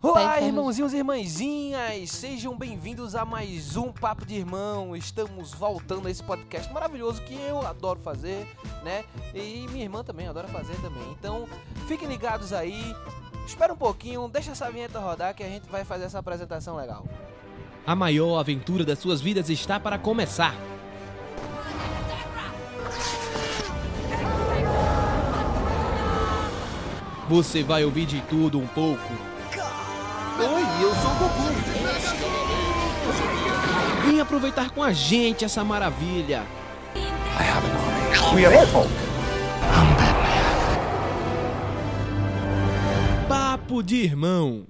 Olá, Tá irmãozinhos e irmãzinhas! Sejam bem-vindos a mais um Papo de Irmão. Estamos voltando a esse podcast maravilhoso que eu adoro fazer, né? E minha irmã também adora fazer também. Então, fiquem ligados aí. Espera um pouquinho, deixa essa vinheta rodar que a gente vai fazer essa apresentação legal. A maior aventura das suas vidas está para começar. Você vai ouvir de tudo um pouco. Eu sou o Goku. Vem aproveitar com a gente essa maravilha. We are Hulk. Papo de irmão.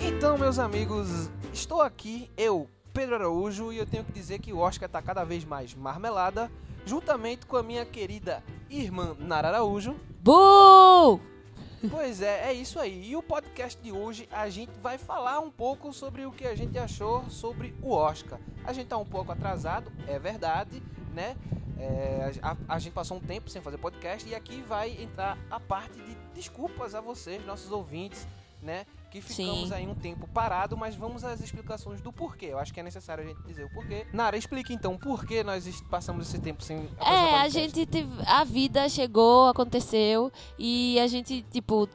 Então, meus amigos, estou aqui, eu, Pedro Araújo, e eu tenho que dizer que o Oscar está cada vez mais marmelada, juntamente com a minha querida irmã Nara Araújo. Bu! Pois é, é isso aí. E o podcast de hoje a gente vai falar um pouco sobre o que a gente achou sobre o Oscar. A gente tá um pouco atrasado, é verdade, né? É, a, a gente passou um tempo sem fazer podcast e aqui vai entrar a parte de desculpas a vocês, nossos ouvintes, né? Que ficamos Sim. aí um tempo parado, mas vamos às explicações do porquê. Eu acho que é necessário a gente dizer o porquê. Nara, explique então por que nós passamos esse tempo sem É, a gente teve, a vida chegou, aconteceu e a gente, tipo,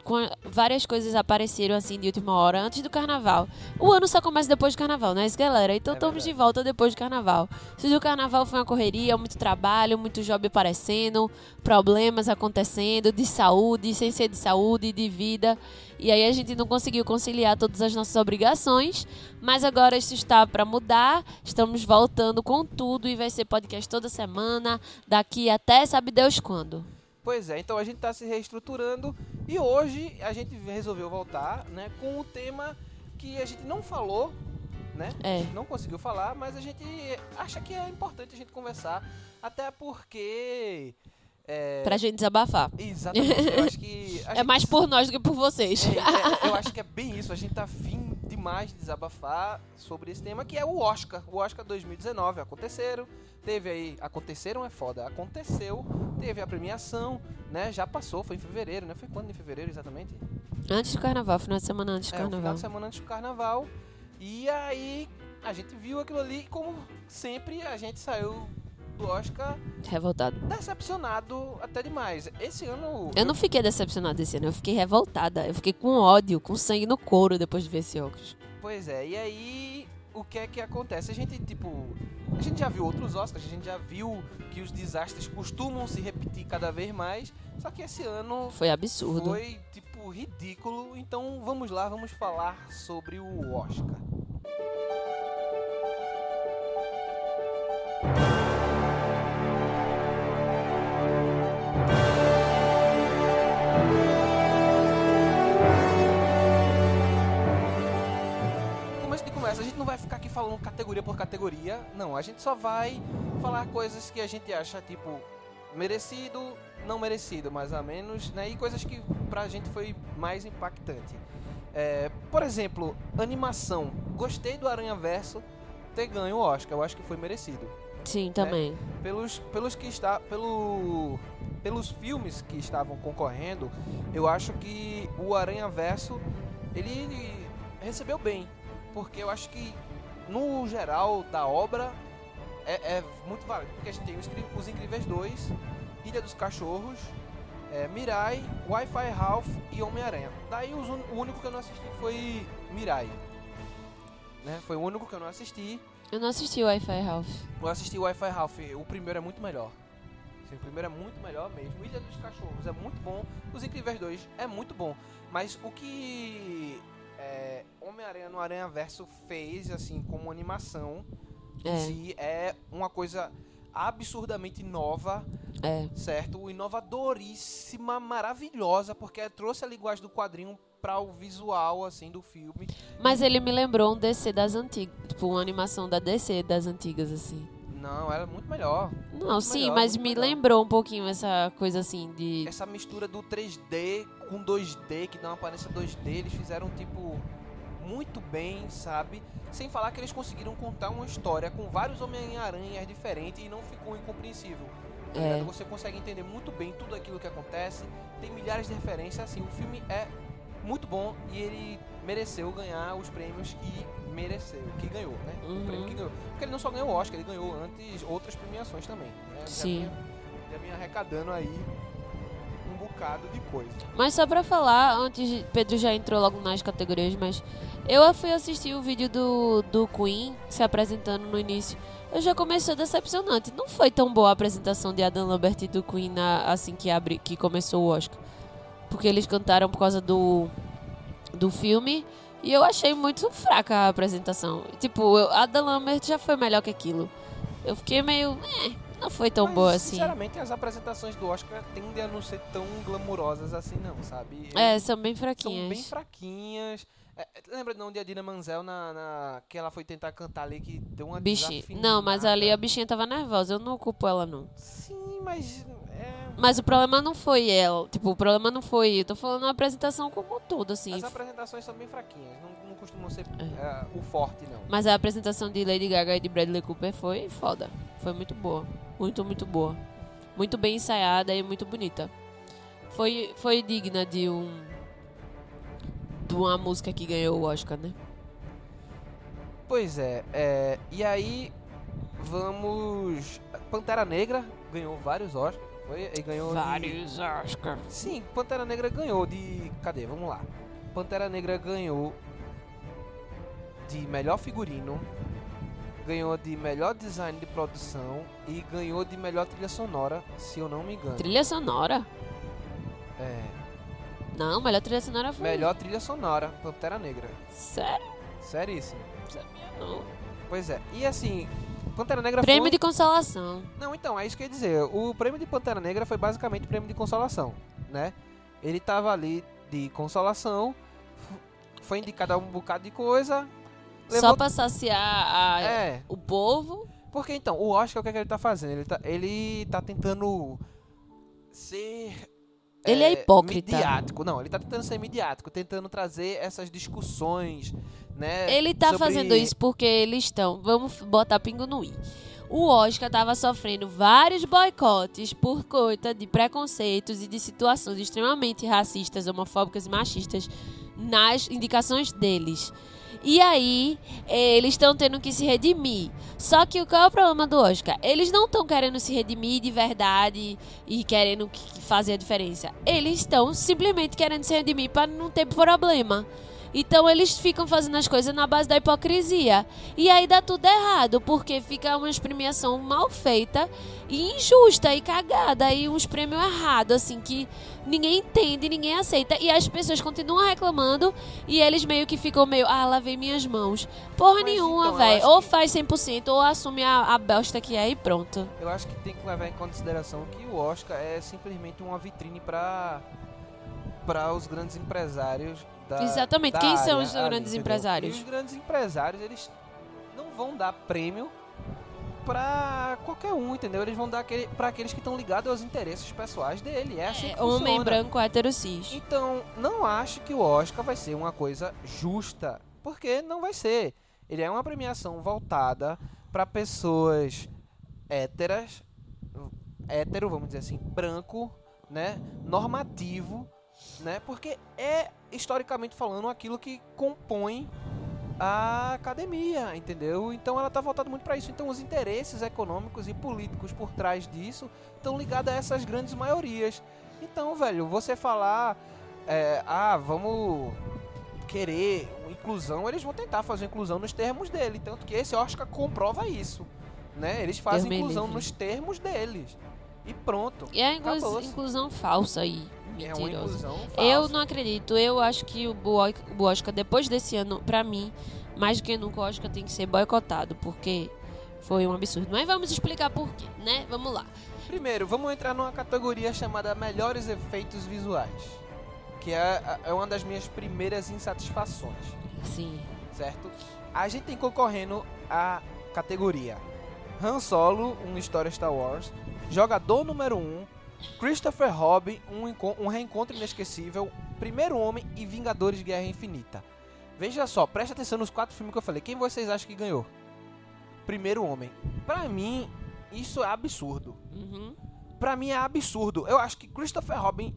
várias coisas apareceram assim de última hora antes do carnaval. O ano só começa depois do carnaval, né, isso, galera? Então É estamos de volta depois do carnaval. Se o carnaval foi uma correria, muito trabalho, muito job aparecendo, problemas acontecendo de saúde, sem ser de saúde, de vida. E aí a gente não conseguiu conciliar todas as nossas obrigações, mas agora isso está para mudar. Estamos voltando com tudo e vai ser podcast toda semana, daqui até sabe Deus quando. Pois é, então a gente está se reestruturando e hoje a gente resolveu voltar, né, com um tema que a gente não falou, né? É. A gente não conseguiu falar, mas a gente acha que é importante a gente conversar, até porque é, Pra gente desabafar. exatamente, eu acho que É gente- mais por nós do que por vocês. é, é, eu acho que é bem isso, a gente tá afim demais de desabafar sobre esse tema, que é o Oscar. O Oscar 2019 aconteceram, teve aí, aconteceram é foda, aconteceu, teve a premiação, né? Já passou, foi em fevereiro, né? Foi quando em fevereiro exatamente? Antes do carnaval, final de semana antes do É, o final carnaval. de semana antes do carnaval. E aí a gente viu aquilo ali, e como sempre a gente saiu Oscar Revoltado. decepcionado até demais. Esse ano Eu não fiquei decepcionada esse ano, eu fiquei revoltada. Eu fiquei com ódio, com sangue no couro depois de ver esse óculos. Pois é, e aí o que é que acontece? A gente, tipo, a gente já viu outros Oscars, a gente já viu que os desastres costumam se repetir cada vez mais, só que esse ano Foi absurdo. foi, tipo, ridículo. Então vamos lá, vamos falar sobre o Oscar. Gente não vai ficar aqui falando categoria por categoria, não. A gente só vai falar coisas que a gente acha, tipo, merecido, não merecido, mais ou menos, né? E coisas que pra gente foi mais impactante. É, por exemplo, animação. Gostei do Aranha Verso ter ganho o Oscar, eu acho que foi merecido. Sim, também. Pelos, pelos que está, pelo, pelos filmes que estavam concorrendo, eu acho que o Aranha Verso ele recebeu bem, porque eu acho que no geral da obra é, é muito válido, porque a gente tem os, Incríveis 2, Ilha dos Cachorros, é, Mirai, Wi-Fi Ralph e Homem-Aranha. Daí os o único que eu não assisti foi Mirai. Né? Foi o único que eu não assisti. Eu não assisti o Wi-Fi Ralph. Eu assisti o Wi-Fi Ralph, o primeiro é muito melhor. Sim, o primeiro é muito melhor mesmo. Ilha dos Cachorros é muito bom. Os Incríveis 2 é muito bom. Mas o que é, Homem-Aranha no Aranha Verso fez, assim, como animação, É. é uma coisa absurdamente nova, É. certo? Inovadoríssima, maravilhosa, porque trouxe a linguagem do quadrinho para o visual, assim, do filme. Mas ele me lembrou um DC das antigas. Tipo, uma animação da DC das antigas, assim. Não, era muito melhor. Não, Muito sim, melhor, mas me melhor. lembrou um pouquinho essa coisa assim de. essa mistura do 3D com 2D, que dá uma aparência 2D, eles fizeram tipo muito bem, sabe? Sem falar que eles conseguiram contar uma história com vários Homem-Aranhas diferentes e não ficou incompreensível. tá É. Você consegue entender muito bem tudo aquilo que acontece. Tem milhares de referências, assim, o filme é muito bom e ele mereceu ganhar os prêmios que mereceu, que ganhou, né? O Uhum. prêmio que ganhou. Porque ele não só ganhou o Oscar, ele ganhou antes outras premiações também. Né? Já Sim. vinha- Já vinha arrecadando aí um bocado de coisa. Mas só pra falar, antes Pedro já entrou logo nas categorias, mas eu fui assistir o vídeo do, do Queen se apresentando no início. Eu já começou decepcionante. Não foi tão boa a apresentação de Adam Lambert e do Queen na- assim que, abre, que começou o Oscar. Porque eles cantaram por causa do, do filme. E eu achei muito fraca a apresentação. Tipo, eu, Adam Lambert já foi melhor que aquilo. Eu fiquei meio. Eh, não foi tão Mas, boa assim. Sinceramente, as apresentações do Oscar tendem a não ser tão glamurosas assim, não, sabe? É, são bem São fraquinhas. bem fraquinhas. É, lembra não de Adina Manzel na, na- que ela foi tentar cantar ali que deu uma Bichinha. Não, mas ali a bichinha tava nervosa. Eu não culpo ela, não. Sim, mas Mas o problema não foi ela. Tipo, o problema não foi. Eu tô falando a apresentação como um todo, assim. as apresentações são bem fraquinhas. Não, não costumam ser é, o forte, não. Mas a apresentação de Lady Gaga e de Bradley Cooper foi foda. Foi muito boa. Muito, muito boa. Muito bem ensaiada e muito bonita. Foi, foi digna de um. De uma música que ganhou o Oscar, né? Pois é, é, e aí vamos. Pantera Negra ganhou vários Oscars. Foi, e ganhou de- Oscars. Sim, Pantera Negra ganhou de. Cadê? Vamos lá. Pantera Negra ganhou de melhor figurino, ganhou de melhor design de produção e ganhou de melhor trilha sonora, se eu não me engano. Trilha sonora? É, Não, melhor trilha sonora foi. melhor trilha sonora, Pantera Negra. Sério? Seríssimo. Sabia não. Pois é. E assim, Pantera Negra Prêmio foi... de consolação. Não, então, é isso que eu ia dizer. O prêmio de Pantera Negra foi basicamente prêmio de consolação, né? Ele tava ali de consolação, foi indicado a um bocado de coisa. Só pra saciar a- É, o povo. porque então, o Oscar, o que, é que ele tá fazendo? Ele tá, ele tá tentando ser... Ele é hipócrita. Midiático. Não, ele tá tentando ser midiático, tentando trazer essas discussões, né? Ele tá sobre- fazendo isso porque eles estão. Vamos botar pingo no i. O Oscar tava sofrendo vários boicotes por conta de preconceitos e de situações extremamente racistas, homofóbicas e machistas nas indicações deles. E aí, eh, eles estão tendo que se redimir. Só que qual é o problema do Oscar? Eles não estão querendo se redimir de verdade e querendo que- fazer a diferença. Eles estão simplesmente querendo se redimir para não ter problema. Então eles ficam fazendo as coisas na base da hipocrisia. E aí dá tudo errado, porque fica uma premiação mal feita e injusta e cagada. E uns prêmios errados, assim, que ninguém entende, ninguém aceita. E as pessoas continuam reclamando e eles meio que ficam meio, ah, lavei minhas mãos. Porra Mas nenhuma, então, velho. Ou faz 100% ou assume a, a bosta que é e pronto. Eu acho que tem que levar em consideração que o Oscar é simplesmente uma vitrine para para os grandes empresários da Exatamente. da Quem são os ali, grandes entendeu? empresários? E os grandes empresários, eles não vão dar prêmio para qualquer um, entendeu? Eles vão dar aquele para aqueles que estão ligados aos interesses pessoais dele. É assim É, que homem funciona. branco hétero cis. Então, não acho que o Oscar vai ser uma coisa justa, porque não vai ser. Ele é uma premiação voltada para pessoas héteras, hétero, vamos dizer assim, branco, né, normativo, né? Porque é historicamente falando aquilo que compõe a academia, entendeu? Então ela tá voltada muito para isso. Então os interesses econômicos e políticos por trás disso estão ligados a essas grandes maiorias. Então, velho, você falar, é, ah, vamos querer inclusão, eles vão tentar fazer inclusão nos termos dele. Tanto que esse Oscar comprova isso, né? Eles fazem inclusão livre. nos termos deles. E pronto. E é a inclusão falsa uma mentirosa. falsa. Eu não acredito. Eu acho que o Bo- o Oscar, depois desse ano, pra mim, mais do que nunca, o Oscar tem que ser boicotado, porque foi um absurdo. Mas vamos explicar por quê, né? Vamos lá. Primeiro, vamos entrar numa categoria chamada Melhores Efeitos Visuais. Que é, é uma das minhas primeiras insatisfações, Sim. certo? A gente tem concorrendo a categoria Han Solo, uma história Star Wars, Jogador número 1, um, Christopher Robin, um, um reencontro inesquecível, Primeiro Homem e Vingadores Guerra Infinita. Veja só, presta atenção nos quatro filmes que eu falei. Quem vocês acham que ganhou? Primeiro Homem. Pra mim, isso é absurdo. Uhum. Pra mim é absurdo. Eu acho que Christopher Robin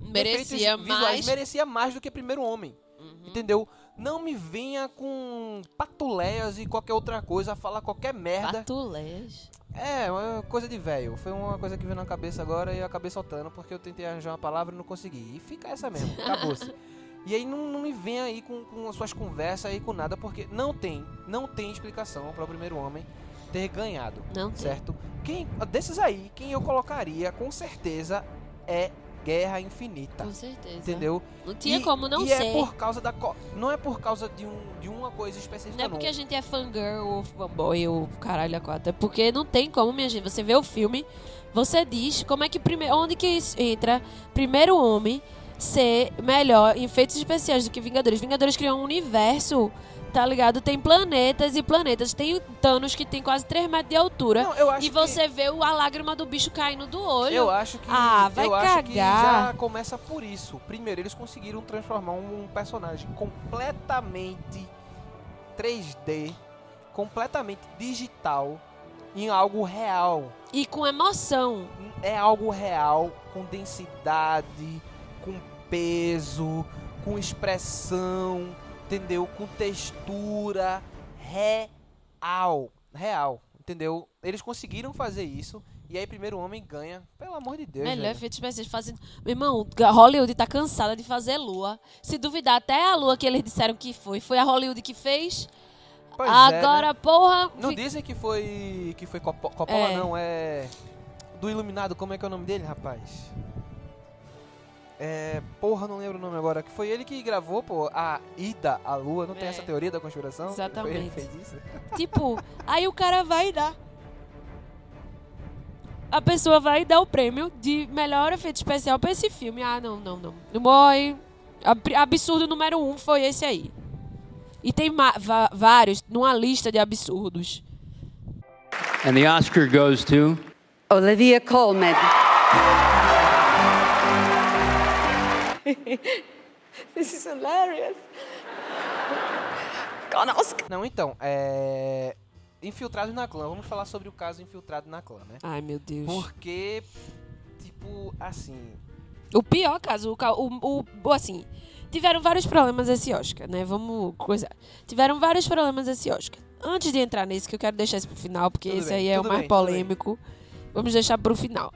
Merecia efeitos visuais, mais. merecia mais do que Primeiro Homem. Uhum. Entendeu? Não me venha com patuleias e qualquer outra coisa, falar qualquer merda. Patuleias. É, uma coisa de velho. Foi uma coisa que veio na cabeça agora e eu acabei soltando porque eu tentei arranjar uma palavra e não consegui. E fica essa mesmo, acabou-se. E aí não, não me venha aí com, com as suas conversas aí com nada, porque não tem, não tem explicação para o primeiro homem ter ganhado, Não tem. certo? Quem, desses aí, quem eu colocaria com certeza é Guerra Infinita. Com certeza. Entendeu? Não tinha E- como não e ser. é por causa da não é por causa de, um, de uma coisa específica Não é porque a gente é fangirl ou fanboy ou caralho a quatro. É porque não tem como, minha gente. Você vê o filme, você diz como é que primeiro. Onde que entra primeiro homem ser melhor em efeitos especiais do que Vingadores. Vingadores criou um universo, tá ligado? Tem planetas e planetas. Tem Thanos que tem quase 3 metros de altura. Não, e que- você vê o- a lágrima do bicho caindo do olho. Eu acho que Ah, vai eu acho que cagar. já começa por isso. Primeiro, eles conseguiram transformar um personagem completamente 3D, completamente digital em algo real. E com emoção. É algo real, com densidade, com peso, com expressão, entendeu? Com textura real, real, entendeu? Eles conseguiram fazer isso e aí primeiro homem ganha, pelo amor de Deus. Melhor velho. efeitos especiais fazendo. Meu irmão, a Hollywood tá cansada de fazer lua. Se duvidar, até a lua que eles disseram que foi, foi a Hollywood que fez. Pois é, Agora, né? porra. Não fi- dizem que foi. que foi Coppola, É. não, é. Do Iluminado, como é que é o nome dele, rapaz? É. Porra, não lembro o nome agora. Que foi ele que gravou, pô, a Ida à Lua. Não tem É. essa teoria da conspiração? Exatamente. Foi ele que fez isso? Tipo, aí o cara vai dar. A pessoa vai dar o prêmio de melhor efeito especial pra esse filme. Ah, não, não, não. Boy, ab- absurdo número um foi esse aí. E tem vários numa lista de absurdos. And the Oscar goes to Olivia Colman. this is hilarious. Não, então, é. Infiltrado na clã. Vamos falar sobre o caso Infiltrado na clã, né? Ai, meu Deus. Porque, tipo, assim. O pior caso, o, o, assim, tiveram vários problemas esse Oscar, né? Vamos coisar. Tiveram vários problemas esse Oscar. Antes de entrar nesse, que eu quero deixar isso pro final, porque Tudo esse bem, aí é o mais bem. polêmico. Vamos deixar pro final.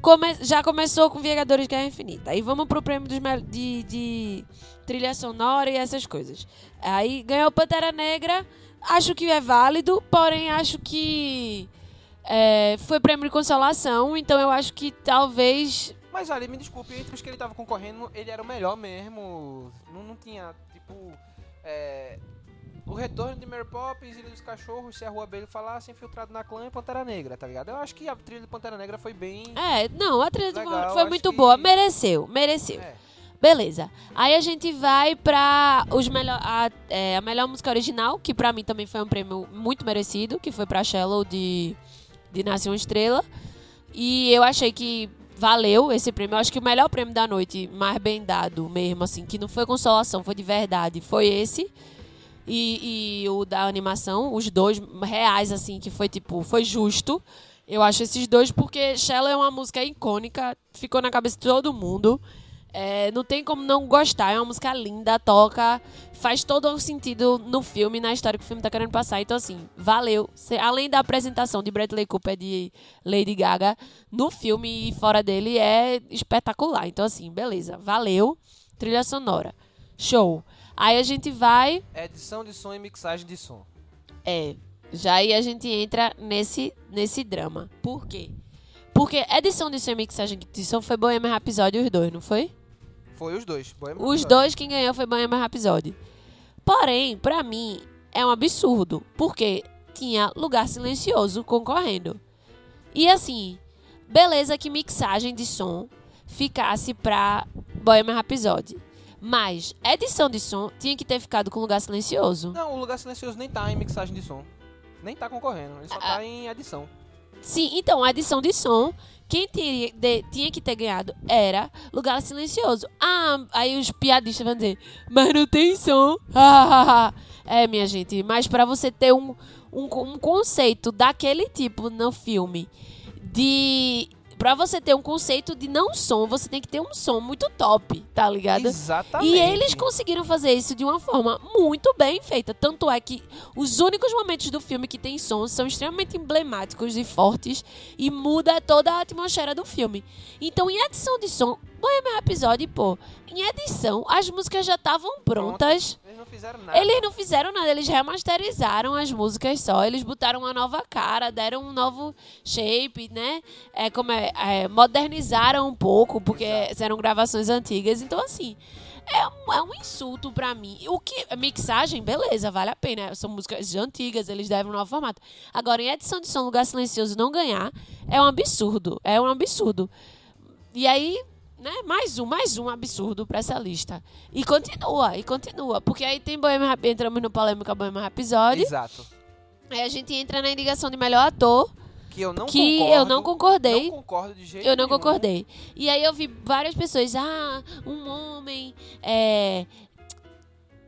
Come- já começou com Vingadores Guerra Infinita. Aí vamos pro prêmio dos de, de trilha sonora e essas coisas. Aí ganhou Pantera Negra. Acho que é válido, porém acho que é, foi prêmio de consolação. Então eu acho que talvez Mas olha, me desculpe, entre os que ele tava concorrendo, ele era o melhor mesmo. Não, não tinha, tipo. É, o retorno de Mary Poppins, Ilha dos Cachorros, se a Rua Abelha falasse, infiltrado na clã e Pantera Negra, tá ligado? Eu acho que a trilha de Pantera Negra foi bem. É, não, a trilha de Legal, foi muito que- boa. Mereceu, mereceu. É. Beleza. Aí a gente vai pra os melhor, a, é, a melhor música original, que pra mim também foi um prêmio muito merecido, que foi pra Shallow de, de Nasce uma Estrela. E eu achei que valeu esse prêmio. Eu acho que o melhor prêmio da noite, mais bem dado mesmo, assim, que não foi consolação, foi de verdade, foi esse. E, e o da animação, os dois reais, assim, que foi tipo, foi justo. Eu acho esses dois porque Shallow é uma música icônica, ficou na cabeça de todo mundo. É, não tem como não gostar, é uma música linda, toca, faz todo o sentido no filme, na história que o filme tá querendo passar. Então, assim, valeu. Além da apresentação de Bradley Cooper de Lady Gaga, no filme e fora dele é espetacular. Então, assim, beleza, valeu. Trilha sonora. Show. Aí a gente vai. Edição de som e mixagem de som. É. Já aí a gente entra nesse, nesse drama. Por quê? Porque edição de som e mixagem de som foi Bohemian Rhapsody os dois, não foi? Foi os dois. Bohemian Os dois quem ganhou foi Bohemian Rhapsody. Porém, pra mim, é um absurdo. Porque tinha Lugar Silencioso concorrendo. E assim, beleza que mixagem de som ficasse pra Bohemian Rhapsody. Mas edição de som tinha que ter ficado com Lugar Silencioso. Não, o Lugar Silencioso nem tá em mixagem de som. Nem tá concorrendo, ele só Ah. tá em edição. Sim, então, a edição de som, quem teria, de- tinha que ter ganhado era Lugar Silencioso. Ah, aí os piadistas vão dizer, mas não tem som. é, minha gente, mas pra você ter um, um, um conceito daquele tipo no filme, de. Pra você ter um conceito de não som, você tem que ter um som muito top, tá ligado? Exatamente. E eles conseguiram fazer isso de uma forma muito bem feita. Tanto é que os únicos momentos do filme que tem sons são extremamente emblemáticos e fortes e muda toda a atmosfera do filme. Então, em edição de som, Bohemian Episódio, pô, em edição, as músicas já estavam prontas. Eles não fizeram nada. Eles não fizeram nada, eles remasterizaram as músicas só, eles botaram uma nova cara, deram um novo shape, né? É, como é, é, modernizaram um pouco, porque eram gravações antigas. Então, assim, é um, é um insulto pra mim. O que, mixagem, beleza, vale a pena. São músicas antigas, eles devem um novo formato. Agora, em edição de som, Lugar Silencioso não ganhar, é um absurdo. É um absurdo. E aí, né, mais um, mais um absurdo pra essa lista. E continua, e continua. Porque aí tem Bohemian Rhap- entramos no polêmica Bohemian Rhapsody. Exato. Aí a gente entra na indicação de melhor ator, Que eu não que concordo. eu não concordei. Não concordo de jeito Eu não nenhum. concordei. E aí eu vi várias pessoas, ah, um homem é,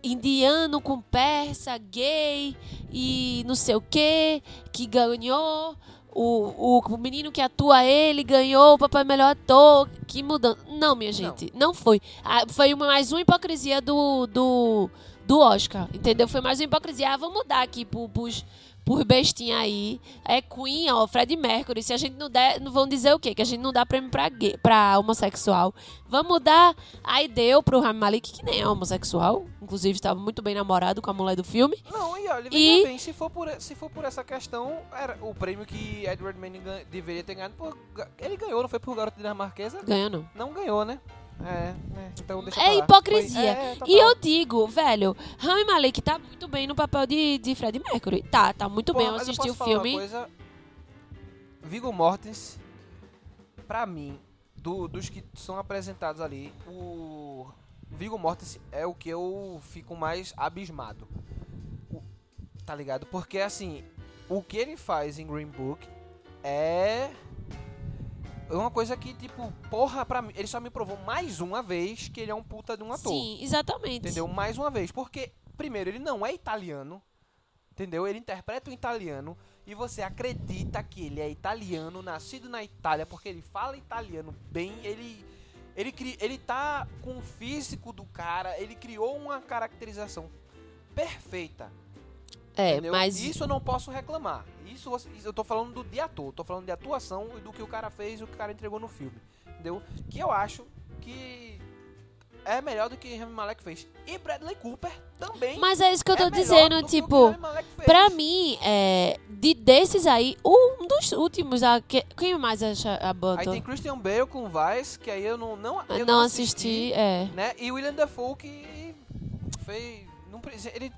indiano com persa, gay e não sei o que, que ganhou. O, o, menino que atua ele ganhou o papel melhor ator. Que mudança. Não, minha gente, não, foi. Ah, foi uma, mais uma hipocrisia do, do, do Oscar, entendeu? Foi mais uma hipocrisia. Ah, vamos mudar aqui pro, pros, por bestinha aí. É Queen, ó, Fred Mercury. Se a gente não der, não vão dizer o quê? Que a gente não dá prêmio pra, gay, pra homossexual. Vamos dar. Aí deu pro Rami Malik, que nem é homossexual. Inclusive, estava muito bem namorado com a mulher do filme. Não, e olha, E- bem, se for, por, se for por essa questão, era o prêmio que Edward Manning deveria ter ganhado, por, ele ganhou, não foi por Garoto Dinamarquesa? Ganhou, não. Não ganhou, né? É, né? Então deixa É pra lá. hipocrisia. É, é, total. E eu digo, velho, Rami Malek tá muito bem no papel de, de Fred Mercury. Tá, tá muito bem. Porra, Eu assisti o falar uma filme. Coisa? Viggo Mortensen, pra mim, do- dos que são apresentados ali, o Viggo Mortensen é o que eu fico mais abismado. O- tá ligado? Porque assim, o que ele faz em Green Book é uma coisa que, tipo, porra, pra mim, ele só me provou mais uma vez que ele é um puta de um ator. Sim, exatamente. Entendeu? Mais uma vez. Porque, primeiro, ele não é italiano. Entendeu? Ele interpreta o italiano. E você acredita que ele é italiano, nascido na Itália, porque ele fala italiano bem. Ele. Ele, cri, ele tá com o físico do cara. Ele criou uma caracterização perfeita. É, entendeu? mas. Isso eu não posso reclamar. Isso, isso eu tô falando do de ator. Tô falando de atuação e do que o cara fez e o que o cara entregou no filme. Entendeu? Que eu acho que é melhor do que Rami Malek fez. E Bradley Cooper também. Mas é isso que eu tô é dizendo, tipo. Pra mim, é, de desses aí, um dos últimos, a, que- quem mais acha a Aí banda? tem Christian Bale com Vice, que aí eu não, não, eu não assisti, é. né? E William Dafoe que fez, não ele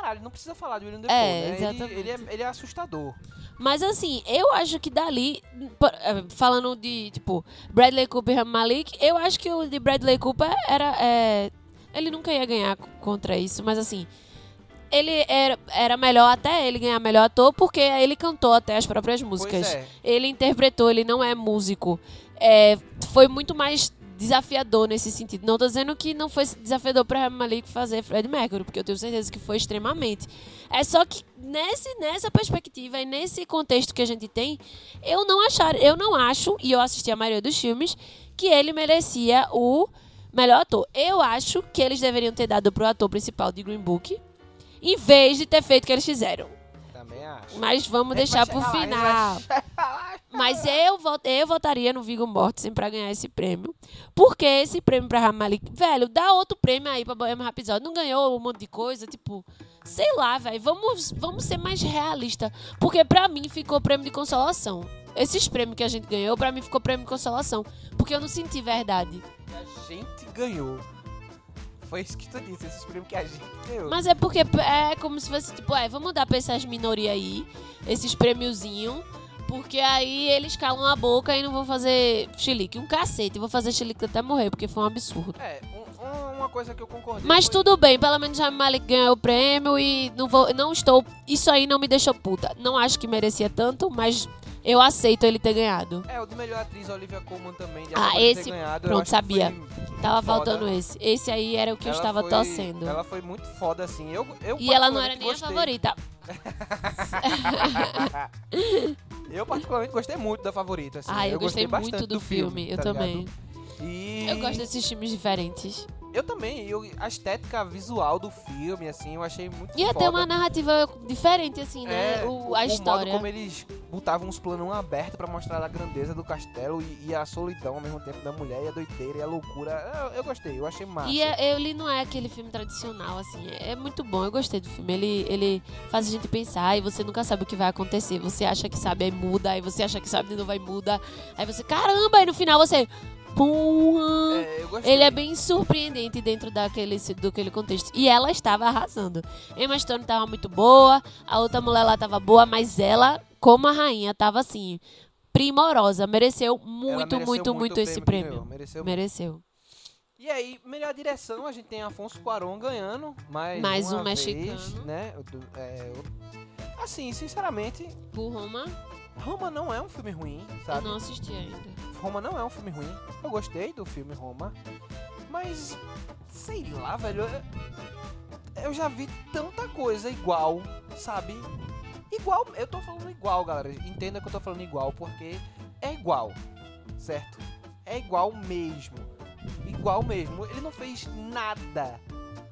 Caralho, não precisa falar de William Dafoe, É, né? Ele, exatamente. ele, é, ele é assustador. Mas assim, eu acho que dali, eh, falando de, tipo, Bradley Cooper e Malik, eu acho que o de Bradley Cooper era. é, ele nunca ia ganhar contra isso, mas assim. Ele era, era melhor até ele ganhar melhor ator, porque ele cantou até as próprias músicas. É. Ele interpretou, ele não é músico. É, foi muito mais desafiador nesse sentido. Não tô dizendo que não foi desafiador pra Rami Malik fazer Fred Mercury, porque eu tenho certeza que foi extremamente. É só que nesse, nessa perspectiva e nesse contexto que a gente tem, eu não achar, eu não acho, e eu assisti a maioria dos filmes, que ele merecia o melhor ator. Eu acho que eles deveriam ter dado pro ator principal de Green Book, em vez de ter feito o que eles fizeram. Acho. Mas vamos deixar pro lá, final. Mas eu, vo- eu votaria no Viggo Mortensen pra ganhar esse prêmio. Porque esse prêmio pra Rami Malek... Velho, dá outro prêmio aí pra Bohemian Rhapsody. Não ganhou um monte de coisa, tipo... Sei lá, velho. Vamos, vamos ser mais realistas. Porque pra mim ficou prêmio de consolação. Esses prêmios que a gente ganhou, pra mim ficou prêmio de consolação. Porque eu não senti verdade. A gente ganhou. Foi isso que tu disse, esses prêmios que a gente ganhou. Mas é porque é como se fosse, tipo, é, vamos dar pra essas minorias aí, esses prêmiozinhos, porque aí eles calam a boca e não vão fazer chilique. Um cacete, vou fazer chilique até morrer, porque foi um absurdo. É, um- um- uma coisa que eu concordei. Mas tudo bem, pelo menos a Malik ganhou o prêmio e não vou, não estou. Isso aí não me deixou puta. Não acho que merecia tanto, mas eu aceito ele ter ganhado. É, o de melhor atriz, Olivia Colman também. de Ah, esse- ganhado, eu pronto, sabia. Tava foda. faltando esse. Esse aí era o que eu Ela estava foi- torcendo. Ela foi muito foda, assim. Eu, eu E ela não era nem particularmente a gostei. favorita. eu particularmente gostei muito da favorita, assim. Ah, eu, gostei, bastante muito do, filme. Eu tá também. E Eu gosto desses filmes diferentes. Eu também. Eu, a estética visual do filme, assim, eu achei muito Ia foda. ter uma narrativa diferente, assim, né? É, o, a o história. modo como eles botavam os planos abertos pra mostrar a grandeza do castelo e, e a solidão ao mesmo tempo da mulher e a doideira e a loucura. Eu, eu gostei, eu achei massa. E é- ele não é aquele filme tradicional, assim. É muito bom, eu gostei do filme. Ele, ele faz a gente pensar e você nunca sabe o que vai acontecer. Você acha que sabe, aí muda. Aí você acha que sabe, de novo, aí muda. Aí você, caramba, aí no final você. É. Ele é bem surpreendente dentro daquele, daquele contexto. E ela estava arrasando. Emma Stone estava muito boa, a outra mulher lá estava boa, mas ela, como a rainha, estava assim, primorosa. Mereceu muito, mereceu muito, muito, o esse prêmio. ganhou, Mereceu Mereceu. E aí, melhor direção, a gente tem Afonso Cuarón ganhando. Mais, Mais um vez, mexicano. né? É, assim, sinceramente, Por Roma, Roma não é um filme ruim, eu sabe? não assisti ainda. Roma não é um filme ruim. Eu gostei do filme Roma. Mas, sei lá, velho. eu- Eu já vi tanta coisa igual, sabe? Igual, eu tô falando igual, galera. Entenda que eu tô falando igual, porque é igual, certo? É igual mesmo. Igual mesmo. Ele não fez nada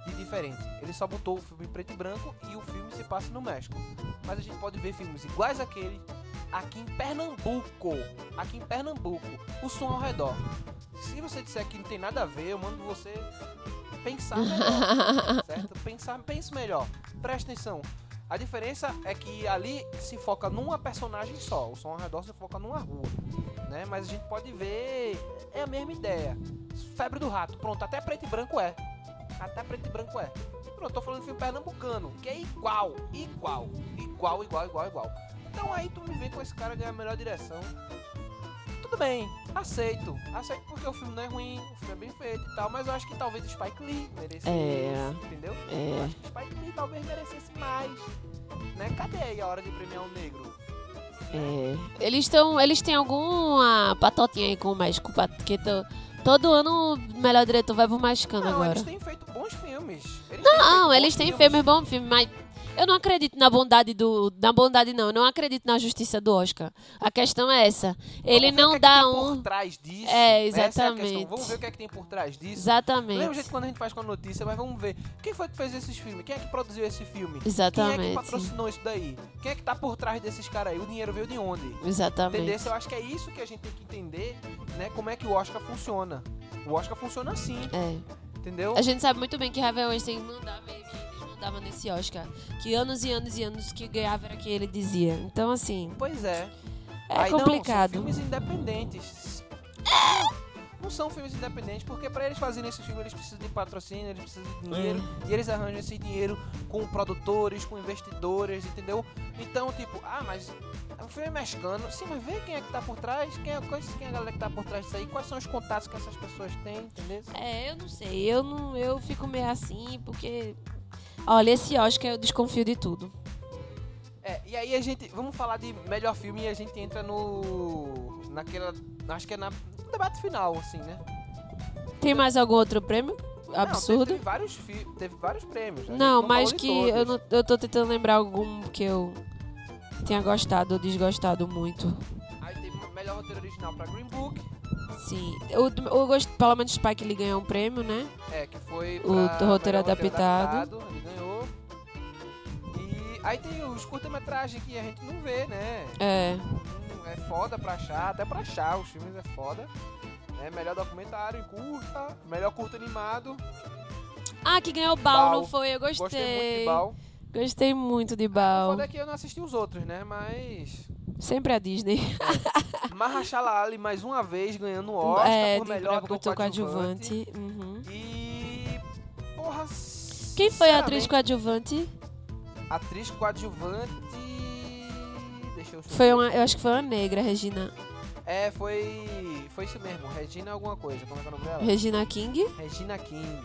de diferente. Ele só botou o filme preto e branco e o filme se passa no México. Mas a gente pode ver filmes iguais àquele aqui em Pernambuco. Aqui em Pernambuco. O som ao redor. Se você disser que não tem nada a ver, eu mando você pensar melhor. certo? Pensar, pense melhor. Presta atenção. A diferença é que ali se foca numa personagem só. O som ao redor se foca numa rua. Né? Mas a gente pode ver. É a mesma ideia. Febre do rato. Pronto, até preto e branco é. Até preto e branco é. Pronto, tô falando de filme pernambucano, que é igual, igual, igual, igual, igual, igual. Então aí tu me vem com esse cara ganhar a melhor direção. Tudo bem, aceito. Aceito porque o filme não é ruim, o filme é bem feito e tal, mas eu acho que talvez o Spike Lee merecesse, É. entendeu? É. Eu acho que o Spike Lee talvez merecesse mais. Né? Cadê aí a hora de premiar um negro? É. Eles estão. Eles têm alguma patotinha aí com o México, porque to- todo ano o melhor diretor vai pro mexicano Não, agora. eles têm feito bons filmes. Eles têm Não, eles bons têm filmes. filmes, bom filme, mas eu não acredito na bondade do. Na bondade, não. Eu não acredito na justiça do Oscar. A questão é essa. Ele não que é que dá tem um. por trás disso. É, é exatamente. questão. Vamos ver o que é que tem por trás disso. Exatamente. mesmo jeito quando a gente faz com a notícia, mas vamos ver. Quem foi que fez esses filmes? Quem é que produziu esse filme? Quem é que Exatamente. patrocinou isso daí? Quem é que tá por trás desses caras aí? O dinheiro veio de onde? Entendeu? Exatamente. Eu acho que é isso que a gente tem que entender, né? Como é que o Oscar funciona. O Oscar funciona assim, É. entendeu? A gente sabe muito bem que Harvey Weinstein mandava, ele ele mandava nesse Oscar. Que anos e anos e anos que ganhava era que ele dizia. Então, assim, Pois é. é Aí, Não, complicado. são filmes independentes. Não são filmes independentes, porque pra eles fazerem esse filme eles precisam de patrocínio, eles precisam de dinheiro, É. e eles arranjam esse dinheiro com produtores, com investidores, entendeu? Então, tipo, ah, mas é um filme mexicano. Sim, mas vê quem é que tá por trás, quem é, quem é a galera que tá por trás disso aí, quais são os contatos que essas pessoas têm, entendeu? É, eu não sei. Eu não, eu fico meio assim, porque. Olha, esse Oscar eu desconfio de tudo. É, e aí a gente. Vamos falar de melhor filme e a gente entra no. naquela. Acho que é na, no debate final, assim, né? Tem mais algum outro prêmio? Não, Absurdo? teve, teve vários, fi- teve vários prêmios. gente Não, falou mas que eu, não, eu tô tentando lembrar algum que eu tenha gostado ou desgostado muito. Aí teve o melhor roteiro original pra Green Book, Sim. Eu gosto, pelo menos Spike ele ganhou um prêmio, né? é, que foi O roteiro melhor adaptado. Aí tem os curta-metragens que a gente não vê, né? É. Hum, É foda pra achar, até pra achar os filmes é foda. É, melhor documentário em curta, melhor curta animado. Ah, que ganhou o Bal, não foi? Eu gostei. Gostei muito de Bal. Gostei muito de O Bal. foda é que eu não assisti os outros, né? Mas. Sempre a Disney. Mahershala Ali mais uma vez ganhando o Oscar é, por melhor ator coadjuvante. coadjuvante. Uhum. E. Porra. Quem foi a atriz coadjuvante? Atriz coadjuvante. Deixa eu Foi uma, eu acho que foi uma negra, Regina. É, foi. Foi isso mesmo. Regina alguma coisa. Como é que é o nome dela? Regina King. Regina King.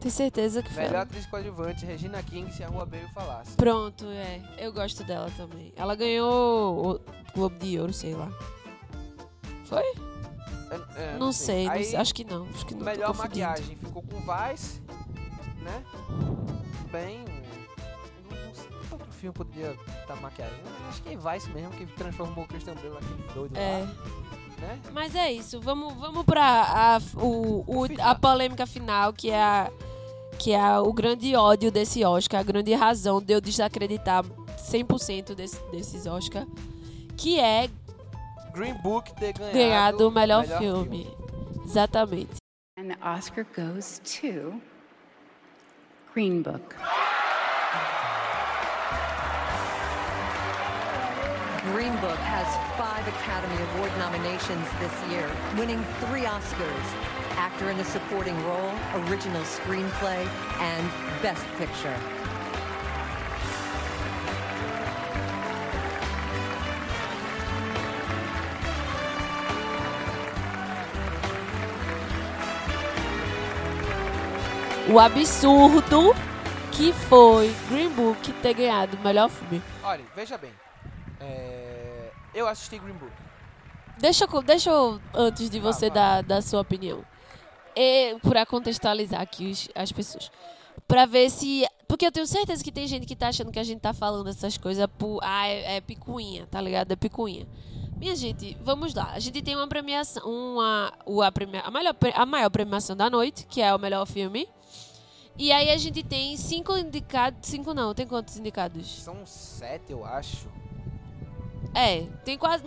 Tem certeza que foi. Melhor atriz coadjuvante, Regina King, se a Rua Beio falasse. Pronto, é. Eu gosto dela também. Ela ganhou o Globo de Ouro, sei lá. Foi? É, é, não sei, não Aí, sei, acho que não. Acho que não. melhor maquiagem ficou com Vice, né? Bem. Filme poderia estar maquiagem. Eu Acho que é Vice mesmo, que transformou o Christian Bale naquele doido É. lá, né? Mas é isso, vamos, vamos pra a, o, o- a polêmica final, que é, a, que é o grande ódio desse Oscar, a grande razão de eu desacreditar 100% desse, desses Oscar, que é Green Book ter ganhado, ganhar o melhor, filme. Exatamente. And the Oscar goes to Green Book. Green Book has five Academy Award nominations this year, winning three Oscars Actor in a Supporting Role, Original Screenplay, and Best Picture. O absurdo que foi Green Book ter ganhado o melhor filme. Olha, veja bem. é, Eu assisti Green Book. Deixa eu, deixa eu antes de você vai. dar, dar sua opinião. E, pra contextualizar aqui os- as pessoas. Pra ver se. Porque eu tenho certeza que tem gente que tá achando que a gente tá falando essas coisas por. Ah, é, é picuinha, tá ligado? É picuinha. Minha gente, vamos lá. A gente tem uma premiação. Uma, o- a, premia, a, melhor, a maior premiação da noite, que é o melhor filme. E aí a gente tem cinco indicados. Cinco não, tem quantos indicados? São sete, eu acho. É, tem quase.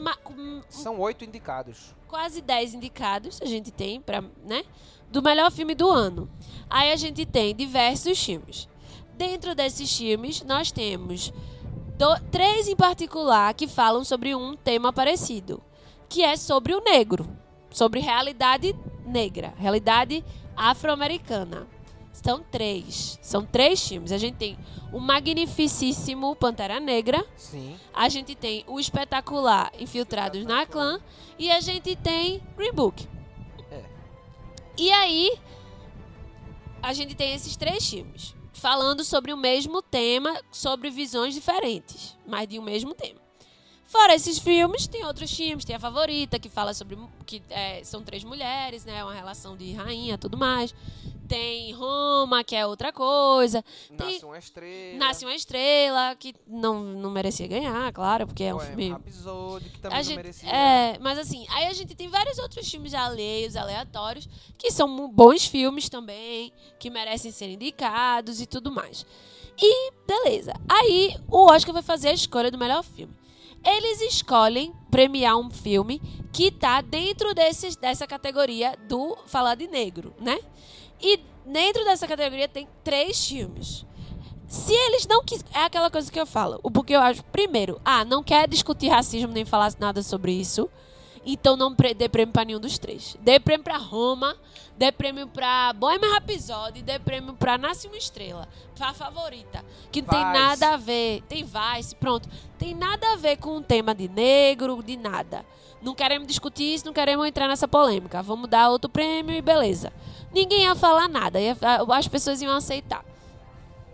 São oito indicados. quase 10 indicados a gente tem para, né, do melhor filme do ano. Aí a gente tem diversos filmes. Dentro desses filmes, nós temos do- três em particular que falam sobre um tema parecido, que é sobre o negro, sobre realidade negra, realidade afro-americana. São três, são três filmes. A gente tem o magnificíssimo Pantera Negra, Sim. a gente tem o espetacular Infiltrados na Clã e a gente tem Green Book. É. E aí, a gente tem esses três filmes falando sobre o mesmo tema, sobre visões diferentes, mas de um mesmo tema. Fora esses filmes, tem outros filmes, tem a favorita, que fala sobre que é, são três mulheres, né? Uma relação de rainha tudo mais. Tem Roma, que é outra coisa. Tem Nasce uma estrela. Nasce uma Estrela, que não, não merecia ganhar, claro, porque é um Bohemian filme. Rhapsody, que também A não gente, merecia. é, mas assim, aí a gente tem vários outros filmes alheios, aleatórios, que são bons filmes também, que merecem ser indicados e tudo mais. E beleza. Aí o Oscar vai fazer a escolha do melhor filme. Eles escolhem premiar um filme que tá dentro desses, dessa categoria do falar de negro, né? E dentro dessa categoria tem três filmes. Se eles não quis É aquela coisa que eu falo. O porque eu acho. Primeiro, ah, não quer discutir racismo nem falar nada sobre isso. Então não dê prêmio pra nenhum dos três. Dê prêmio pra Roma, dê prêmio pra Bohemian Rhapsody, dê prêmio pra Nasce uma Estrela, pra Favorita. Que não tem Vice. nada a ver. Tem Vice, pronto. Tem nada a ver com o tema de negro, de nada. Não queremos discutir isso, não queremos entrar nessa polêmica. Vamos dar outro prêmio e beleza. Ninguém ia falar nada, ia- as pessoas iam aceitar.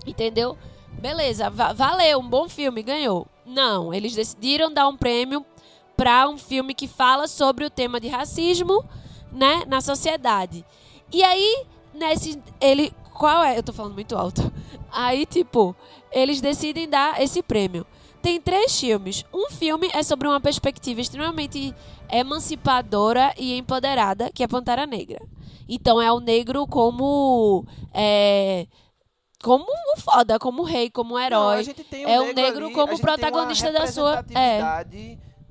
Entendeu? Beleza, va- valeu, um bom filme, ganhou. Não, eles decidiram dar um prêmio para um filme que fala sobre o tema de racismo, né, na sociedade. E aí, nesse ele qual é? Eu tô falando muito alto. Aí, tipo, eles decidem dar esse prêmio. Tem três filmes. Um filme é sobre uma perspectiva extremamente emancipadora e empoderada, que é Pantera Negra. Então é o negro como é, como um foda, como rei, como um Não, herói. a gente tem é um um negro ali, como protagonista da sua- é.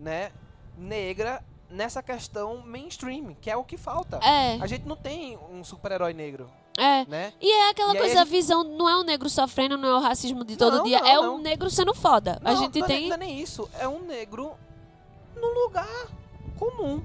Né, negra nessa questão mainstream, que é o que falta. É. A gente não tem um super-herói negro, É. né? E é aquela E coisa, a a visão não é o negro sofrendo, não é o racismo de todo Não, dia, não, é não. um negro sendo foda. a Não, gente não é- tem Não é nem isso, é um negro num lugar comum,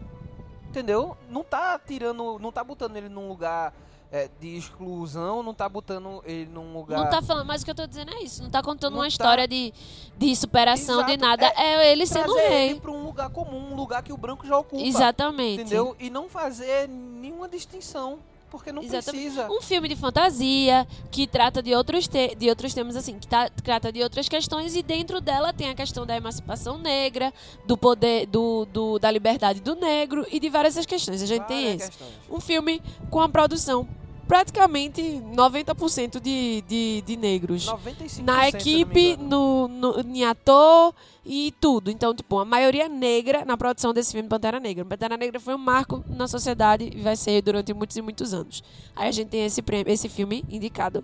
entendeu? Não tá tirando, não tá botando ele num lugar é, de exclusão, não tá botando ele num lugar... Não tá falando, mas o que eu tô dizendo é isso. Não tá contando Não uma tá. história de, de superação, de Exato, nada. É, ele sendo rei. ele pra um lugar comum, um lugar que o branco já ocupa. Exatamente. Entendeu? E não fazer nenhuma distinção. Porque não Exatamente. precisa. Um filme de fantasia que trata de outros, te- de outros temas, assim, que tá- trata de outras questões e dentro dela tem a questão da emancipação negra, do poder, do, do- da liberdade do negro e de várias essas questões. A gente tem Várias esse. questões. Um filme com a produção praticamente 90% de, de, de negros. 95%, Na equipe, no, no, em ator e tudo. Então, tipo, a maioria negra na produção desse filme Pantera Negra. Pantera Negra foi um marco na sociedade e vai ser durante muitos e muitos anos. Aí a gente tem esse, prêmio, esse filme indicado.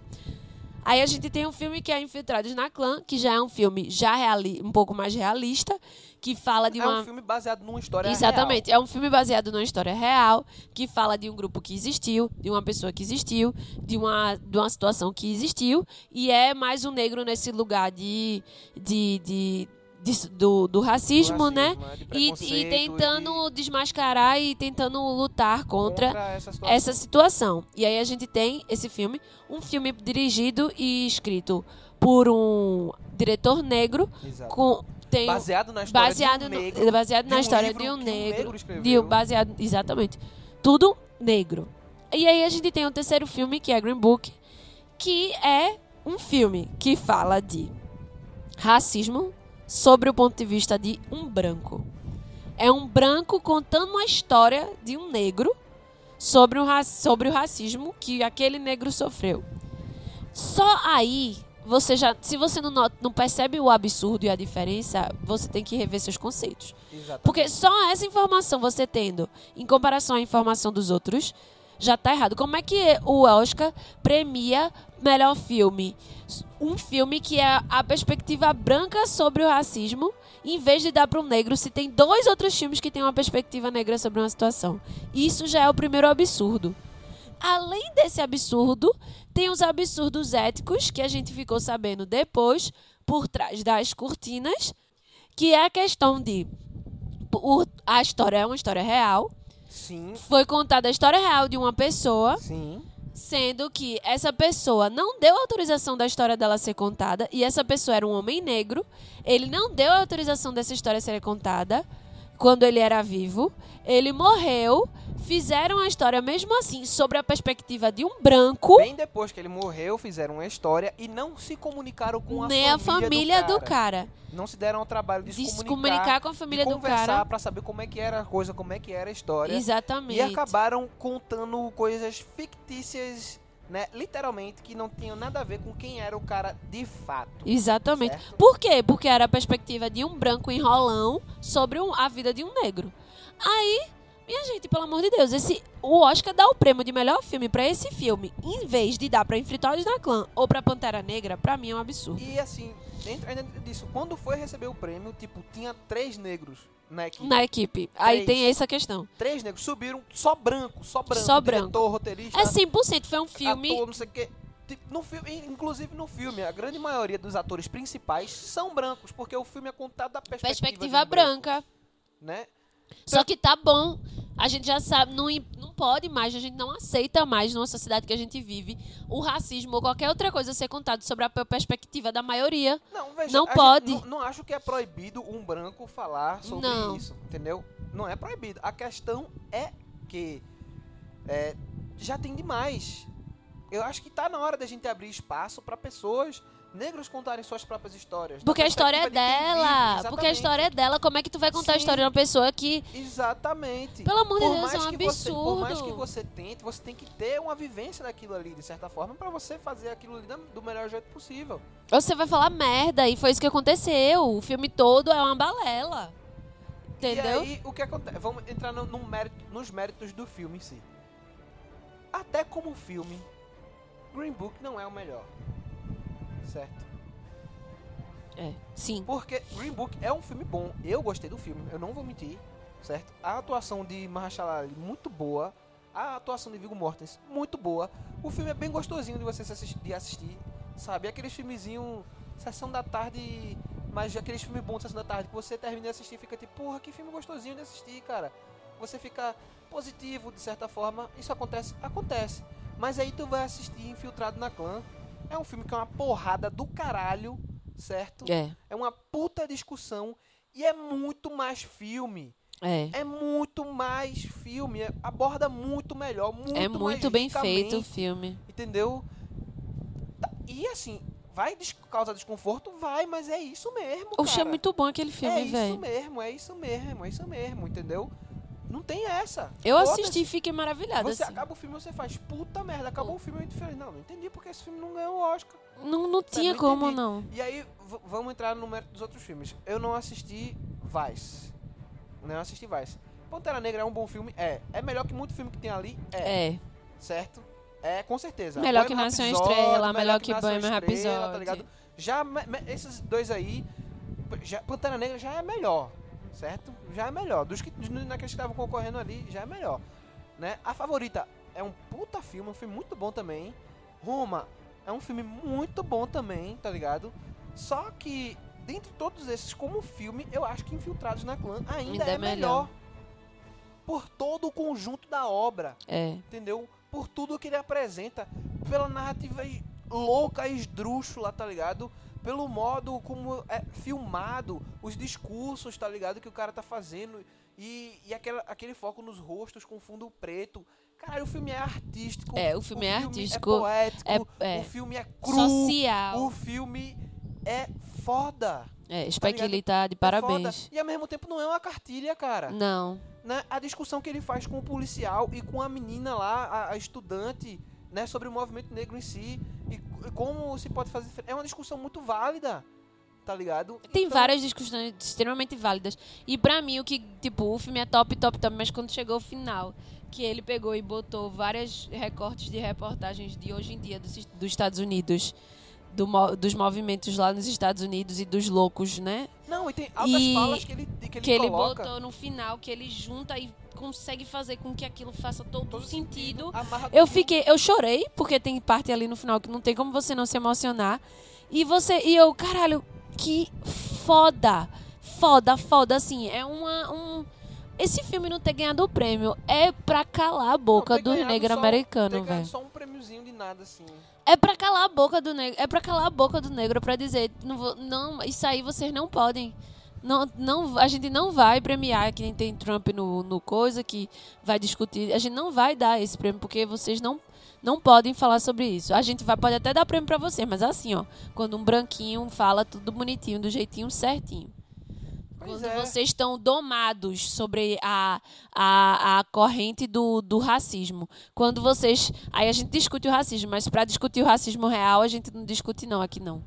Aí a gente tem um filme que é Infiltrados na Clã, que já é um filme já reali um pouco mais realista, que fala de É uma... um filme baseado numa história Exatamente. É um filme baseado numa história real, que fala de um grupo que existiu, de uma pessoa que existiu, de uma, de uma situação que existiu, e é mais um negro nesse lugar de, de, de, de- do, do racismo, Do né? racismo, é, de E, e tentando desmascarar e tentando lutar contra, Contra essa situação. essa situação. E aí a gente tem esse filme, um filme dirigido e escrito por um diretor negro, Exato. com tem um- Baseado na história baseado de um no- negro. baseado de na um história de um negro, escreveu. de, um- baseado exatamente tudo negro e aí a gente tem o terceiro filme que é Green Book que é um filme que fala de racismo sobre o ponto de vista de um branco. É um branco contando uma história de um negro sobre o, sobre o racismo que aquele negro sofreu. Só aí você já se você não, não percebe o absurdo e a diferença você tem que rever seus conceitos. Exatamente. porque só essa informação você tendo, em comparação à informação dos outros, já tá errado. Como é que o Oscar premia melhor filme? Um filme que é a perspectiva branca sobre o racismo, em vez de dar para um negro, se tem dois outros filmes que têm uma perspectiva negra sobre uma situação. Isso já é o primeiro absurdo. Além desse absurdo, tem os absurdos éticos que a gente ficou sabendo depois, por trás das cortinas, que é a questão de a história é uma história real. Sim, Foi contada a história real de uma pessoa, sim. sendo que essa pessoa não deu autorização da história dela ser contada, e essa pessoa era um homem negro. Ele não deu autorização dessa história ser contada quando ele era vivo. Ele morreu. Fizeram a história mesmo assim, sobre a perspectiva de um branco, Bem depois que ele morreu, fizeram uma história e não se comunicaram com a nem a família do cara. cara. Não se deram ao trabalho de, De se comunicar, com a família de do conversar cara. pra saber como é que era a coisa, como é que era a história. Exatamente. E acabaram contando coisas fictícias, né? Literalmente, que não tinham nada a ver com quem era o cara de fato. Exatamente. Certo? Por quê? Porque era a perspectiva de um branco enrolão sobre um- a vida de um negro. Aí, minha gente, pelo amor de Deus, esse, o Oscar dá o prêmio de melhor filme pra esse filme, em vez de dar pra Infiltrados na Clã ou pra Pantera Negra, pra mim é um absurdo. E assim, dentro ainda disso, quando foi receber o prêmio, tipo, tinha três negros na equipe. Na equipe. Aí Três. tem essa questão. Três negros subiram só branco, só branco. Só diretor, branco. roteirista. É 100%, foi um filme. ator, não sei o quê. Tipo, No filme, inclusive no filme, a grande maioria dos atores principais são brancos, porque o filme é contado da perspectiva, Perspectiva um branco, branca. né? Só que tá bom. A gente já sabe, não, não pode mais, a gente não aceita mais numa sociedade que a gente vive o racismo ou qualquer outra coisa ser contado sobre a pe- perspectiva da maioria. Não, veja, Não a gente pode. não, não acho que é proibido um branco falar sobre Não. isso, entendeu? Não é proibido. A questão é que é, já tem demais. Eu acho que tá na hora da gente abrir espaço para pessoas negras contarem suas próprias histórias. Porque a história é de dela. vive, Porque a história é dela. Como é que tu vai contar a Sim. história de uma pessoa que. Exatamente. Pelo amor de Deus, é um que você- por mais absurdo. que você tente, você tem que ter uma vivência daquilo ali, de certa forma, para você fazer aquilo ali do melhor jeito possível. Você vai falar merda. E foi isso que aconteceu. O filme todo é uma balela. Entendeu? E aí, o que acontece? Vamos entrar no, no mérito- nos méritos do filme em si. Até como filme, Green Book não é o melhor. Certo? É. Sim. Porque Green Book é um filme bom. Eu gostei do filme, eu não vou mentir. Certo? A atuação de Mahershala Ali, muito boa. A atuação de Viggo Mortensen, muito boa. O filme é bem gostosinho de você assistir, de assistir. Sabe? Aqueles filmezinho Sessão da tarde, mas aqueles filmes bons de Sessão da tarde que você termina de assistir e fica tipo, porra, que filme gostosinho de assistir, cara. Você fica positivo de certa forma. Isso acontece? Acontece. Mas aí tu vai assistir Infiltrado na Clã. É um filme que é uma porrada do caralho, certo? É. É uma puta discussão e é muito mais filme. É. é muito mais filme, é- aborda muito melhor, muito É muito bem feito o filme. Entendeu? Tá, E assim, vai des- causar desconforto? Vai, mas é isso mesmo, Oxe, é cara. muito bom aquele É filme, isso velho. mesmo, é isso mesmo, é isso mesmo, entendeu? Não tem essa. Eu Foda-se. assisti e fiquei maravilhada. Você assim. acaba o filme e você faz, puta merda, acabou o filme e feliz. Não, não entendi porque esse filme não ganhou o Oscar. Não, não tinha não como, entendi. não. E aí, vamos entrar no mérito dos outros filmes. Eu não assisti Vice. Não assisti Vice. Pantera Negra é um bom filme? É. É melhor que muito filme que tem ali? É. É. Certo? É, com certeza. Melhor que Bohemian Nação Estrela, melhor que Nação Bohemian Rhapsody. Tá ligado? Já, esses dois aí, já, Pantera Negra já é melhor, certo? Já é melhor. Dos que, naqueles que estavam concorrendo ali, já é melhor. Né? A Favorita é um puta filme, um filme muito bom também. Roma é um filme muito bom também, tá ligado? Só que, dentre todos esses, como filme, eu acho que Infiltrados na Clã ainda, Ainda é, é melhor. melhor. Por todo o conjunto da obra É. entendeu? Por tudo que ele apresenta, pela narrativa louca, esdrúxula, tá ligado? Pelo modo como é filmado, os discursos, tá ligado? Que o cara tá fazendo e, e aquela, aquele foco nos rostos com fundo preto. Caralho, o filme é artístico. É, o filme é artístico, É poético. é- é o filme é cru. Social. O filme é foda. É? Lee tá de É parabéns. E ao mesmo tempo não é uma cartilha, cara Não. né, a discussão que ele faz com o policial e com a menina lá, a, a estudante, né, sobre o movimento negro em si e, e como se pode fazer. É uma discussão muito válida, tá ligado? Tem Então, várias discussões extremamente válidas. E pra mim, o que, tipo, o filme é top, top, top, mas quando chegou o final, que ele pegou e botou vários recortes de reportagens de hoje em dia dos, dos Estados Unidos, do dos movimentos lá nos Estados Unidos e dos loucos, né? Não, e tem altas E falas que ele, que ele que ele botou no final, que ele junta e consegue fazer com que aquilo faça todo, todo sentido. amarra Eu fiquei, eu chorei, porque tem parte ali no final que não tem como você não se emocionar. E você, e eu, caralho, que foda. Foda, foda, assim, é uma um esse filme não ter ganhado o prêmio é pra calar a boca Não, do negro só- americano, velho. só um prêmiozinho de nada, assim. É pra calar a boca do negro, é pra calar a boca do negro pra dizer, não, vou- não, isso aí vocês não podem. Não, não, a gente não vai premiar que nem tem Trump no, no coisa que vai discutir. A gente não vai dar esse prêmio porque vocês não não podem falar sobre isso. A gente vai pode até dar prêmio pra vocês, mas assim, ó, quando um branquinho fala tudo bonitinho, do jeitinho certinho. Pois Quando é. vocês estão domados sobre a, a, a corrente do, do racismo. Quando vocês. Aí a gente discute o racismo, mas para discutir o racismo real, a gente não discute, não, aqui não.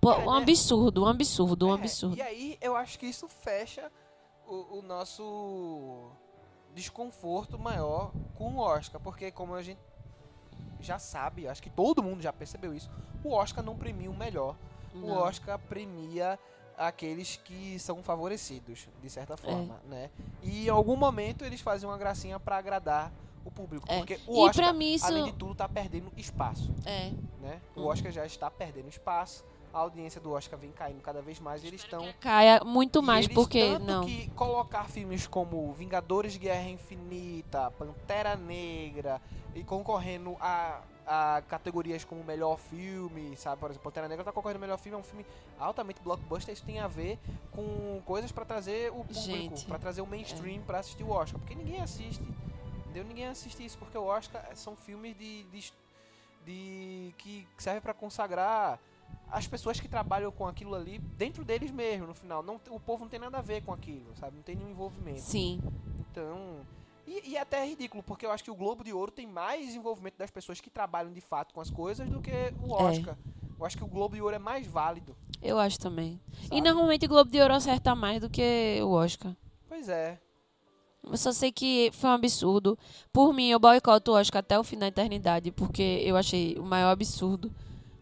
Pô, É, um né? absurdo, um absurdo, um É, absurdo. E aí eu acho que isso fecha o, o nosso desconforto maior com o Oscar, porque como a gente já sabe, acho que todo mundo já percebeu isso, o Oscar não premia o melhor. O Não. Oscar premia aqueles que são favorecidos, de certa forma, né? E em algum momento eles fazem uma gracinha pra agradar o público, É. porque o E Oscar, mim isso- além de tudo, tá perdendo espaço É. né? O Uhum. Oscar já está perdendo espaço. A audiência do Oscar vem caindo cada vez mais. e Eles estão Caia muito mais, eles porque. tanto Não. que colocar filmes como Vingadores Guerra Infinita, Pantera Negra e concorrendo a, a categorias como melhor filme, sabe? Por exemplo, Pantera Negra tá concorrendo melhor filme, é um filme altamente blockbuster. Isso tem a ver com coisas pra trazer o público, pra trazer o mainstream pra assistir o Oscar, porque ninguém assiste. Entendeu? Ninguém assiste isso porque o Oscar são filmes de, de, de que serve pra consagrar as pessoas que trabalham com aquilo ali dentro deles mesmo, no final. Não, o povo não tem nada a ver com aquilo, sabe? Não tem nenhum envolvimento. Sim. Então. E, e até é ridículo, porque eu acho que o Globo de Ouro tem mais envolvimento das pessoas que trabalham de fato com as coisas do que o É. Oscar. Eu acho que o Globo de Ouro é mais válido. Eu acho também. sabe? E normalmente o Globo de Ouro acerta mais do que o Oscar. Pois é. Eu só sei que foi um absurdo. Por mim, eu boicoto o Oscar até o fim da eternidade, porque eu achei o maior absurdo.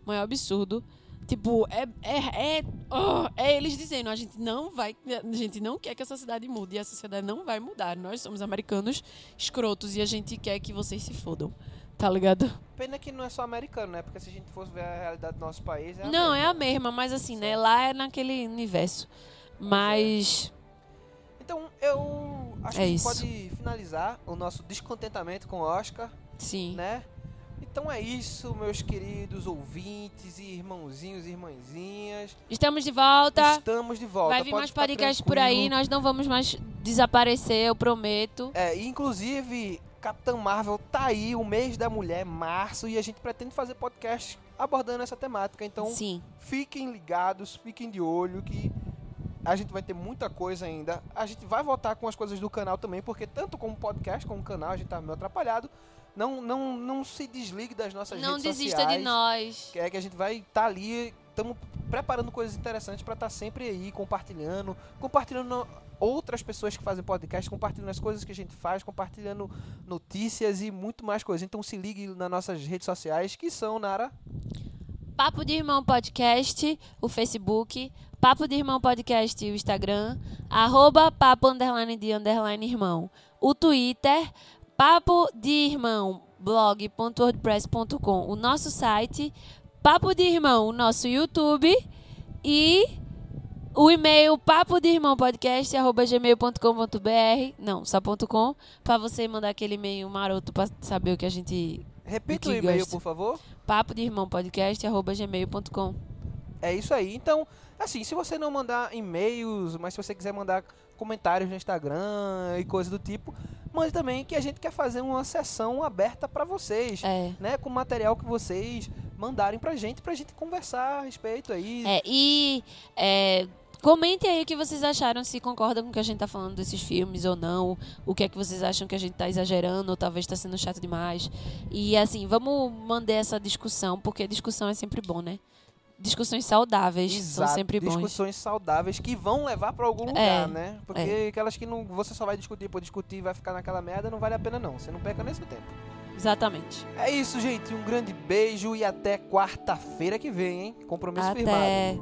O maior absurdo. Tipo, é, é, é, oh, é eles dizendo, a gente não vai, a gente não quer que a sociedade mude e a sociedade não vai mudar. Nós somos americanos escrotos e a gente quer que vocês se fodam. Tá ligado? Pena que não é só americano, né? Porque se a gente fosse ver a realidade do nosso país. É não, é mesma. a mesma, mas assim, né? Lá é naquele universo. Mas. Então, eu acho É que a gente isso. pode finalizar o nosso descontentamento com o Oscar. Sim. né? Então é isso, meus queridos ouvintes e irmãozinhos e irmãzinhas. Estamos de volta. Estamos de volta. Vai vir pode mais ficar podcasts por aí. Nós não vamos mais desaparecer, eu prometo. É, inclusive, Capitã Marvel tá aí, o mês da mulher, março, e a gente pretende fazer podcast abordando essa temática. Então, Sim. fiquem ligados, fiquem de olho que a gente vai ter muita coisa ainda. A gente vai voltar com as coisas do canal também, porque tanto como podcast como canal a gente tá meio atrapalhado. Não, não, não se desligue das nossas Não redes desista sociais. de nós. Que é que a gente vai estar ali, estamos preparando coisas interessantes para estar sempre aí compartilhando, compartilhando outras pessoas que fazem podcast, compartilhando as coisas que a gente faz, compartilhando notícias e muito mais coisas. Então se ligue nas nossas redes sociais, que são, Nara, Papo de Irmão Podcast, o Facebook. Papo de Irmão Podcast, o Instagram. Arroba papo underline de underline irmão. O Twitter. Papo de Irmão blog.wordpress.com. O nosso site. Papo de Irmão, o nosso YouTube. E o e-mail papo de irmão podcast gmail.com.br não, só ponto .com pra você mandar aquele e-mail maroto pra saber o que a gente repita o e-mail, gosta. por favor. papo de irmão podcast gmail.com É isso aí. Então, assim, se você não mandar e-mails, mas se você quiser mandar comentários no Instagram e coisa do tipo, mande também que a gente quer fazer uma sessão aberta para vocês, É. né, com material que vocês mandarem pra gente, pra gente conversar a respeito aí. É, e é, comentem aí o que vocês acharam, se concordam com o que a gente tá falando desses filmes ou não. O que é que vocês acham que a gente tá exagerando ou talvez tá sendo chato demais. E assim, vamos manter essa discussão, porque discussão é sempre bom, né? Discussões saudáveis são Exato, sempre bons. discussões saudáveis que vão levar pra algum É, lugar, né? Porque aquelas que não, você só vai discutir por discutir e vai ficar naquela merda, não vale a pena não. Você não perca nem seu tempo. Exatamente. É isso, gente. Um grande beijo e até quarta-feira que vem, hein? Compromisso firmado. Até.